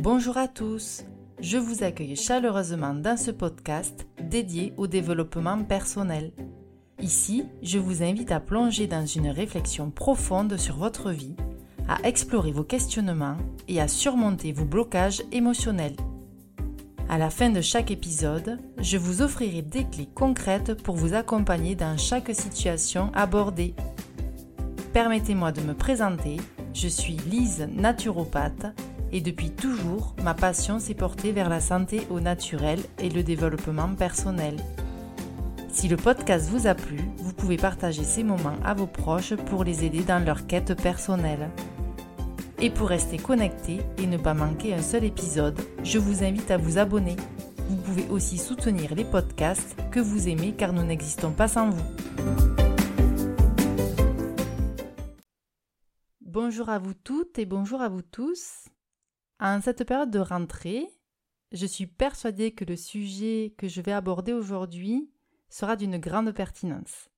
Bonjour à tous, je vous accueille chaleureusement dans ce podcast dédié au développement personnel. Ici, je vous invite à plonger dans une réflexion profonde sur votre vie, à explorer vos questionnements et à surmonter vos blocages émotionnels. À la fin de chaque épisode, je vous offrirai des clés concrètes pour vous accompagner dans chaque situation abordée. Permettez-moi de me présenter, je suis Lise naturopathe et depuis toujours, ma passion s'est portée vers la santé au naturel et le développement personnel. Si le podcast vous a plu, vous pouvez partager ces moments à vos proches pour les aider dans leur quête personnelle. Et pour rester connecté et ne pas manquer un seul épisode, je vous invite à vous abonner. Vous pouvez aussi soutenir les podcasts que vous aimez car nous n'existons pas sans vous. Bonjour à vous toutes et bonjour à vous tous. En cette période de rentrée, je suis persuadée que le sujet que je vais aborder aujourd'hui sera d'une grande pertinence.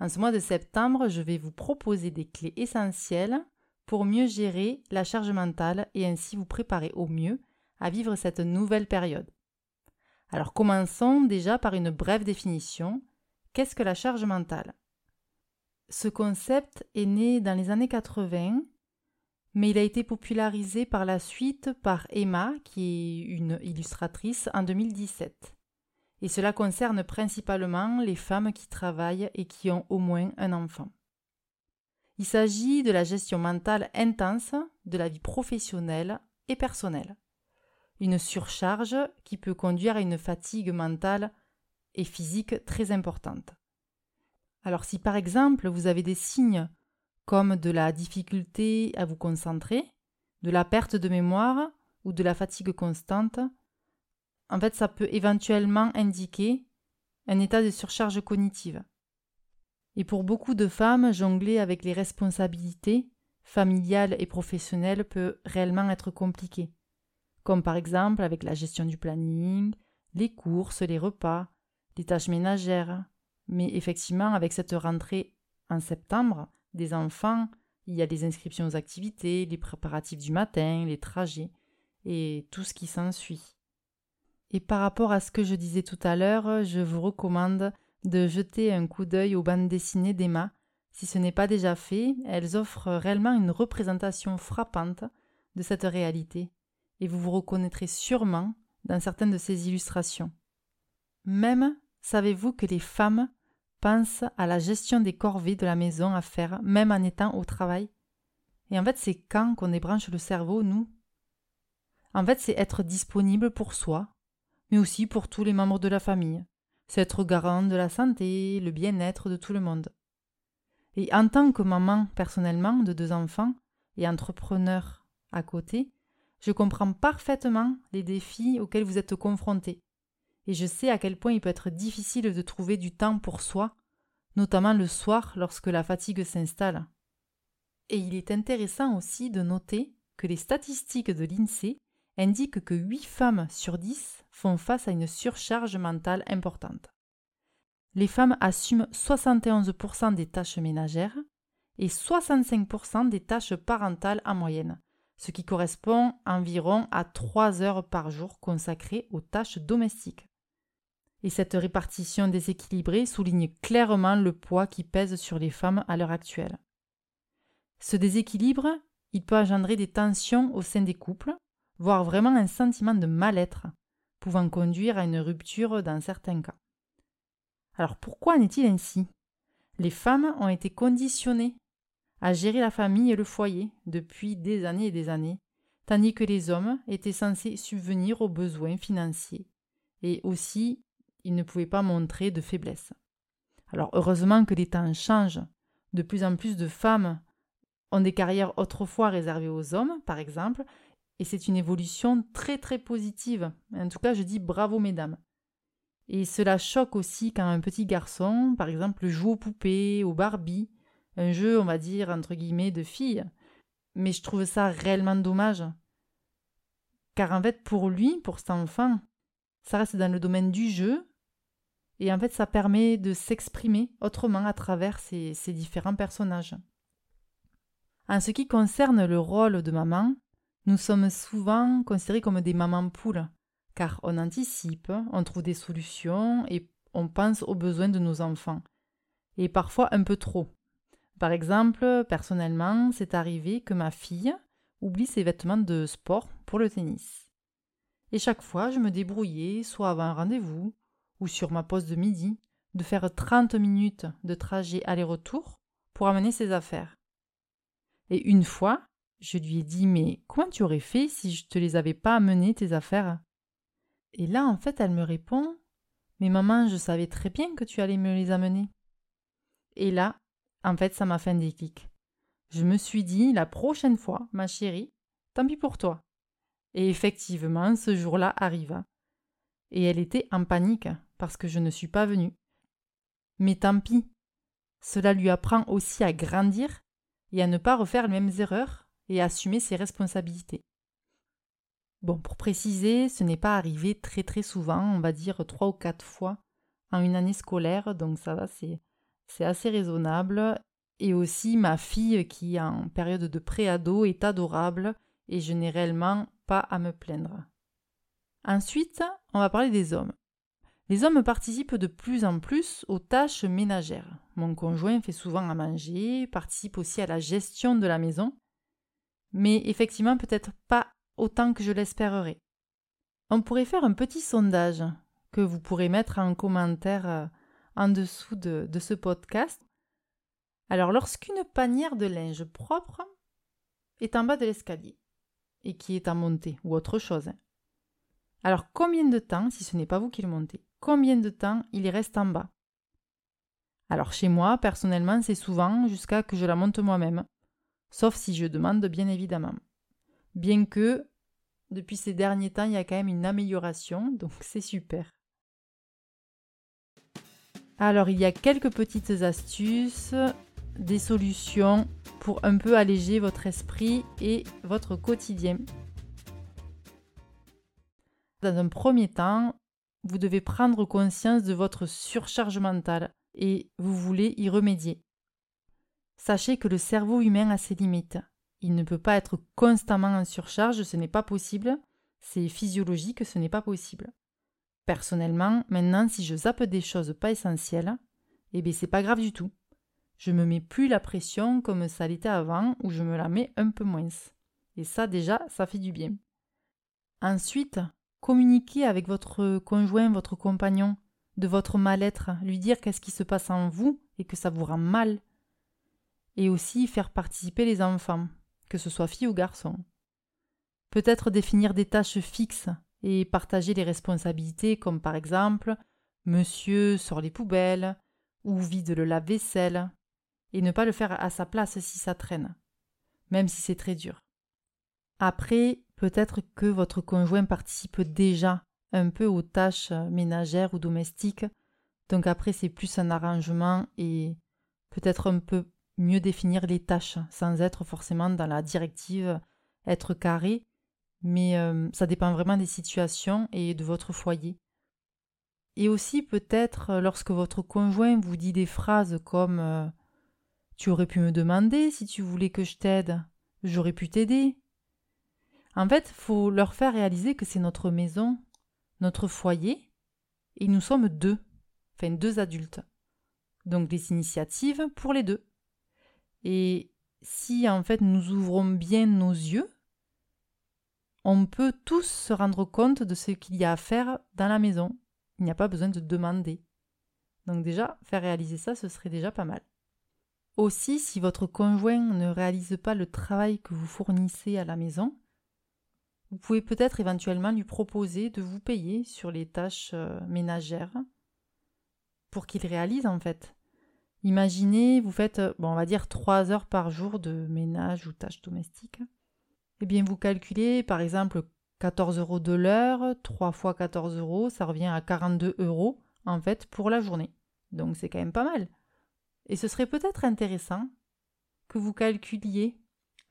En ce mois de septembre, je vais vous proposer des clés essentielles pour mieux gérer la charge mentale et ainsi vous préparer au mieux à vivre cette nouvelle période. Alors commençons déjà par une brève définition. Qu'est-ce que la charge mentale? Ce concept est né dans les années 80 mais il a été popularisé par la suite par Emma, qui est une illustratrice, en 2017. Et cela concerne principalement les femmes qui travaillent et qui ont au moins un enfant. Il s'agit de la gestion mentale intense de la vie professionnelle et personnelle. Une surcharge qui peut conduire à une fatigue mentale et physique très importante. Alors si par exemple vous avez des signes comme de la difficulté à vous concentrer, de la perte de mémoire ou de la fatigue constante, en fait, ça peut éventuellement indiquer un état de surcharge cognitive. Et pour beaucoup de femmes, jongler avec les responsabilités familiales et professionnelles peut réellement être compliqué, comme par exemple avec la gestion du planning, les courses, les repas, les tâches ménagères. Mais effectivement, avec cette rentrée en septembre, des enfants, il y a les inscriptions aux activités, les préparatifs du matin, les trajets et tout ce qui s'ensuit. Et par rapport à ce que je disais tout à l'heure, je vous recommande de jeter un coup d'œil aux bandes dessinées d'Emma. Si ce n'est pas déjà fait, elles offrent réellement une représentation frappante de cette réalité, et vous vous reconnaîtrez sûrement dans certaines de ces illustrations. Même savez-vous que les femmes pense à la gestion des corvées de la maison à faire, même en étant au travail. Et en fait, c'est quand qu'on débranche le cerveau, nous? En fait, c'est être disponible pour soi, mais aussi pour tous les membres de la famille. C'est être garant de la santé, le bien-être de tout le monde. Et en tant que maman, personnellement, de deux enfants, et entrepreneur à côté, je comprends parfaitement les défis auxquels vous êtes confrontés et je sais à quel point il peut être difficile de trouver du temps pour soi, notamment le soir lorsque la fatigue s'installe. Et il est intéressant aussi de noter que les statistiques de l'INSEE indiquent que 8 femmes sur 10 font face à une surcharge mentale importante. Les femmes assument 71% des tâches ménagères et 65% des tâches parentales en moyenne, ce qui correspond environ à 3 heures par jour consacrées aux tâches domestiques et cette répartition déséquilibrée souligne clairement le poids qui pèse sur les femmes à l'heure actuelle. Ce déséquilibre, il peut engendrer des tensions au sein des couples, voire vraiment un sentiment de mal-être, pouvant conduire à une rupture dans certains cas. Alors pourquoi en est-il ainsi? Les femmes ont été conditionnées à gérer la famille et le foyer depuis des années et des années, tandis que les hommes étaient censés subvenir aux besoins financiers et aussi il ne pouvait pas montrer de faiblesse. Alors heureusement que les temps changent. De plus en plus de femmes ont des carrières autrefois réservées aux hommes, par exemple, et c'est une évolution très très positive. En tout cas, je dis bravo mesdames. Et cela choque aussi quand un petit garçon, par exemple, joue aux poupées, aux Barbie, un jeu, on va dire, entre guillemets, de filles. Mais je trouve ça réellement dommage. Car en fait, pour lui, pour cet enfant, ça reste dans le domaine du jeu, et en fait, ça permet de s'exprimer autrement à travers ces, différents personnages. En ce qui concerne le rôle de maman, nous sommes souvent considérés comme des mamans poules, car on anticipe, on trouve des solutions et on pense aux besoins de nos enfants. Et parfois un peu trop. Par exemple, personnellement, c'est arrivé que ma fille oublie ses vêtements de sport pour le tennis. Et chaque fois, je me débrouillais, soit avant un rendez-vous, ou sur ma pause de midi, de faire 30 minutes de trajet aller-retour pour amener ses affaires. Et une fois, je lui ai dit Mais comment tu aurais fait si je te les avais pas amenées, tes affaires? Et là, en fait, elle me répond Mais maman, je savais très bien que tu allais me les amener. Et là, en fait, ça m'a fait un déclic. Je me suis dit La prochaine fois, ma chérie, tant pis pour toi. Et effectivement, ce jour-là arriva. Et elle était en panique parce que je ne suis pas venue. Mais tant pis. Cela lui apprend aussi à grandir et à ne pas refaire les mêmes erreurs et à assumer ses responsabilités. Bon, pour préciser, ce n'est pas arrivé très très souvent, on va dire trois ou quatre fois en une année scolaire, donc ça va, c'est, assez raisonnable. Et aussi ma fille qui est en période de préado est adorable et je n'ai réellement pas à me plaindre. Ensuite, on va parler des hommes. Les hommes participent de plus en plus aux tâches ménagères. Mon conjoint fait souvent à manger, participe aussi à la gestion de la maison, mais effectivement peut-être pas autant que je l'espérerais. On pourrait faire un petit sondage que vous pourrez mettre en commentaire euh, en dessous de, ce podcast. Alors lorsqu'une panière de linge propre est en bas de l'escalier et qui est en montée ou autre chose, hein. alors combien de temps, si ce n'est pas vous qui le montez, combien de temps il reste en bas. Alors chez moi, personnellement, c'est souvent jusqu'à que je la monte moi-même, sauf si je demande bien évidemment. Bien que, depuis ces derniers temps, il y a quand même une amélioration, donc c'est super. Alors il y a quelques petites astuces, des solutions pour un peu alléger votre esprit et votre quotidien. Dans un premier temps, vous devez prendre conscience de votre surcharge mentale et vous voulez y remédier. Sachez que le cerveau humain a ses limites. Il ne peut pas être constamment en surcharge, ce n'est pas possible. C'est physiologique, ce n'est pas possible. Personnellement, maintenant, si je zappe des choses pas essentielles, eh bien, c'est pas grave du tout. Je me mets plus la pression comme ça l'était avant, ou je me la mets un peu moins. Et ça, déjà, ça fait du bien. Ensuite, Communiquer avec votre conjoint, votre compagnon, de votre mal-être, lui dire qu'est-ce qui se passe en vous et que ça vous rend mal. Et aussi faire participer les enfants, que ce soit filles ou garçons. Peut-être définir des tâches fixes et partager les responsabilités comme par exemple Monsieur sort les poubelles ou vide le lave-vaisselle et ne pas le faire à sa place si ça traîne, même si c'est très dur. Après, Peut-être que votre conjoint participe déjà un peu aux tâches ménagères ou domestiques, donc après c'est plus un arrangement et peut-être un peu mieux définir les tâches sans être forcément dans la directive être carré, mais euh, ça dépend vraiment des situations et de votre foyer. Et aussi peut-être lorsque votre conjoint vous dit des phrases comme euh, Tu aurais pu me demander si tu voulais que je t'aide, j'aurais pu t'aider, en fait, faut leur faire réaliser que c'est notre maison, notre foyer, et nous sommes deux, enfin deux adultes. Donc des initiatives pour les deux. Et si en fait nous ouvrons bien nos yeux, on peut tous se rendre compte de ce qu'il y a à faire dans la maison. Il n'y a pas besoin de demander. Donc déjà, faire réaliser ça, ce serait déjà pas mal. Aussi, si votre conjoint ne réalise pas le travail que vous fournissez à la maison, vous pouvez peut-être éventuellement lui proposer de vous payer sur les tâches euh, ménagères pour qu'il réalise en fait. Imaginez, vous faites, euh, bon, on va dire 3 heures par jour de ménage ou tâches domestiques. Eh bien, vous calculez par exemple 14 euros de l'heure, 3 fois 14 euros, ça revient à 42 euros en fait pour la journée. Donc c'est quand même pas mal. Et ce serait peut-être intéressant que vous calculiez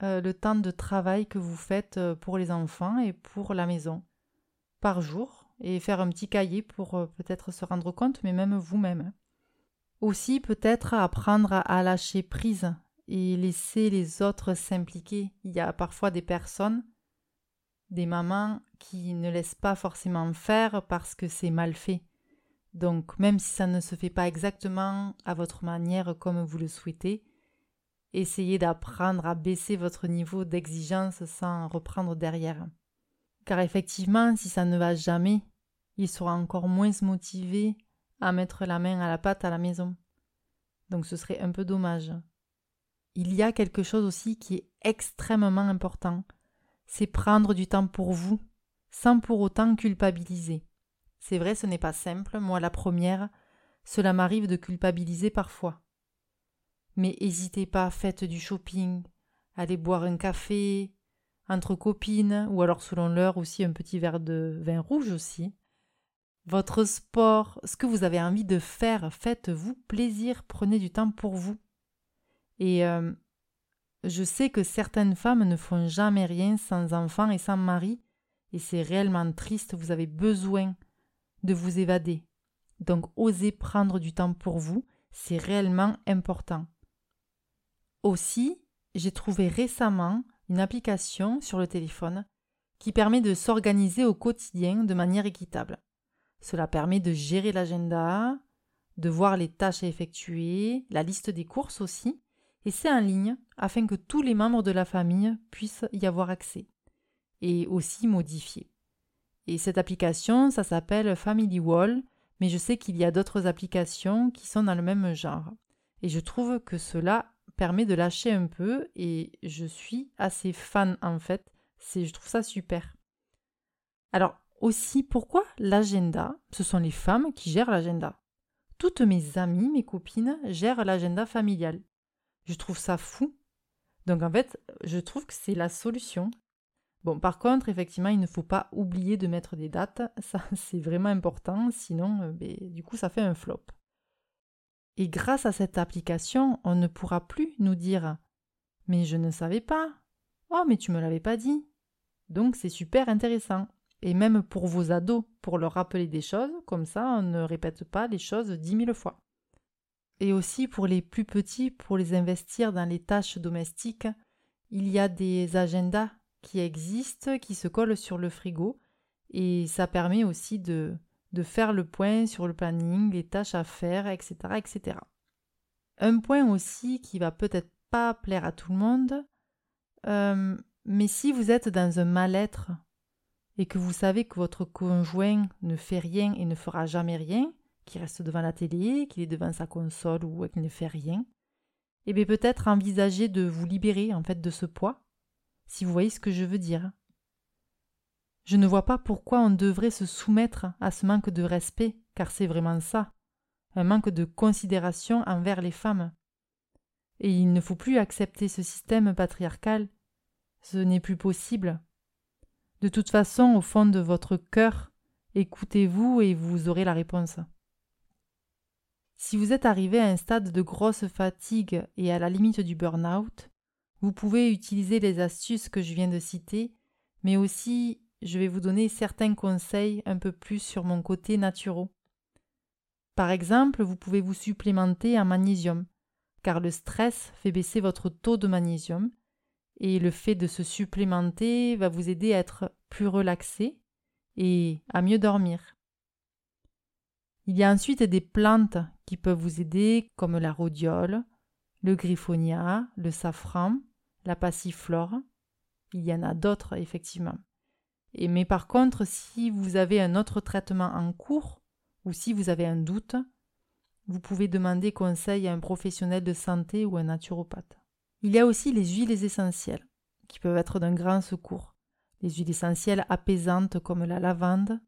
euh, le temps de travail que vous faites euh, pour les enfants et pour la maison par jour et faire un petit cahier pour euh, peut-être se rendre compte, mais même vous-même. Aussi peut-être apprendre à lâcher prise et laisser les autres s'impliquer. Il y a parfois des personnes des mamans qui ne laissent pas forcément faire parce que c'est mal fait. Donc même si ça ne se fait pas exactement à votre manière comme vous le souhaitez, essayez d'apprendre à baisser votre niveau d'exigence sans reprendre derrière. Car effectivement, si ça ne va jamais, il sera encore moins motivé à mettre la main à la pâte à la maison. Donc ce serait un peu dommage. Il y a quelque chose aussi qui est extrêmement important, c'est prendre du temps pour vous, sans pour autant culpabiliser. C'est vrai, ce n'est pas simple, moi la première, cela m'arrive de culpabiliser parfois. Mais n'hésitez pas, faites du shopping, allez boire un café, entre copines, ou alors selon l'heure aussi un petit verre de vin rouge aussi. Votre sport, ce que vous avez envie de faire, faites-vous plaisir, prenez du temps pour vous. Et euh, je sais que certaines femmes ne font jamais rien sans enfant et sans mari, et c'est réellement triste, vous avez besoin de vous évader. Donc osez prendre du temps pour vous, c'est réellement important. Aussi, j'ai trouvé récemment une application sur le téléphone qui permet de s'organiser au quotidien de manière équitable. Cela permet de gérer l'agenda, de voir les tâches à effectuer, la liste des courses aussi, et c'est en ligne afin que tous les membres de la famille puissent y avoir accès et aussi modifier. Et cette application, ça s'appelle Family Wall, mais je sais qu'il y a d'autres applications qui sont dans le même genre. Et je trouve que cela permet de lâcher un peu et je suis assez fan en fait. C'est, je trouve ça super. Alors aussi, pourquoi l'agenda? Ce sont les femmes qui gèrent l'agenda. Toutes mes amies, mes copines gèrent l'agenda familial. Je trouve ça fou. Donc en fait, je trouve que c'est la solution. Bon, par contre, effectivement, il ne faut pas oublier de mettre des dates. Ça, c'est vraiment important. Sinon, euh, ben, du coup, ça fait un flop. Et grâce à cette application, on ne pourra plus nous dire Mais je ne savais pas. Oh, mais tu me l'avais pas dit. Donc, c'est super intéressant. Et même pour vos ados, pour leur rappeler des choses, comme ça, on ne répète pas les choses dix mille fois et aussi pour les plus petits, pour les investir dans les tâches domestiques, il y a des agendas qui existent, qui se collent sur le frigo, et ça permet aussi de, de faire le point sur le planning, les tâches à faire, etc., etc. Un point aussi qui va peut-être pas plaire à tout le monde, euh, mais si vous êtes dans un mal-être et que vous savez que votre conjoint ne fait rien et ne fera jamais rien, qui reste devant la télé, qu'il est devant sa console ou qu'il ne fait rien, eh bien peut-être envisager de vous libérer en fait de ce poids, si vous voyez ce que je veux dire. Je ne vois pas pourquoi on devrait se soumettre à ce manque de respect, car c'est vraiment ça, un manque de considération envers les femmes. Et il ne faut plus accepter ce système patriarcal. Ce n'est plus possible. De toute façon, au fond de votre cœur, écoutez-vous et vous aurez la réponse. Si vous êtes arrivé à un stade de grosse fatigue et à la limite du burn-out, vous pouvez utiliser les astuces que je viens de citer, mais aussi je vais vous donner certains conseils un peu plus sur mon côté naturel. Par exemple, vous pouvez vous supplémenter en magnésium, car le stress fait baisser votre taux de magnésium, et le fait de se supplémenter va vous aider à être plus relaxé et à mieux dormir. Il y a ensuite des plantes qui peuvent vous aider comme la rhodiole, le griffonia, le safran, la passiflore. Il y en a d'autres effectivement. Mais par contre, si vous avez un autre traitement en cours ou si vous avez un doute, vous pouvez demander conseil à un professionnel de santé ou un naturopathe. Il y a aussi les huiles essentielles qui peuvent être d'un grand secours. Les huiles essentielles apaisantes comme la lavande,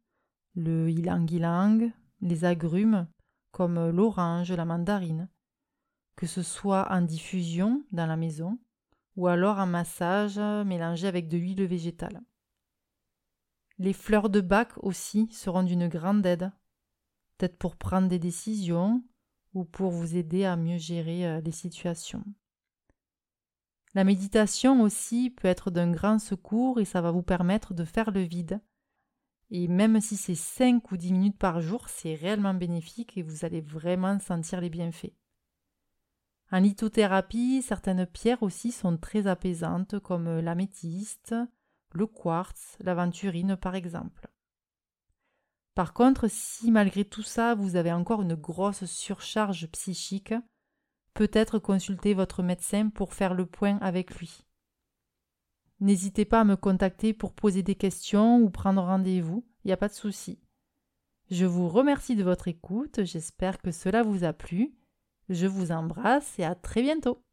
le ylang-ylang, les agrumes comme l'orange, la mandarine, que ce soit en diffusion dans la maison ou alors en massage mélangé avec de l'huile végétale. Les fleurs de bac aussi seront d'une grande aide, peut-être pour prendre des décisions ou pour vous aider à mieux gérer euh, les situations. La méditation aussi peut être d'un grand secours et ça va vous permettre de faire le vide et même si c'est 5 ou 10 minutes par jour, c'est réellement bénéfique et vous allez vraiment sentir les bienfaits. En lithothérapie, certaines pierres aussi sont très apaisantes comme l'améthyste le quartz, l'aventurine par exemple. Par contre, si malgré tout ça vous avez encore une grosse surcharge psychique, peut-être consulter votre médecin pour faire le point avec lui. N'hésitez pas à me contacter pour poser des questions ou prendre rendez-vous, il n'y a pas de souci. Je vous remercie de votre écoute, j'espère que cela vous a plu. Je vous embrasse et à très bientôt.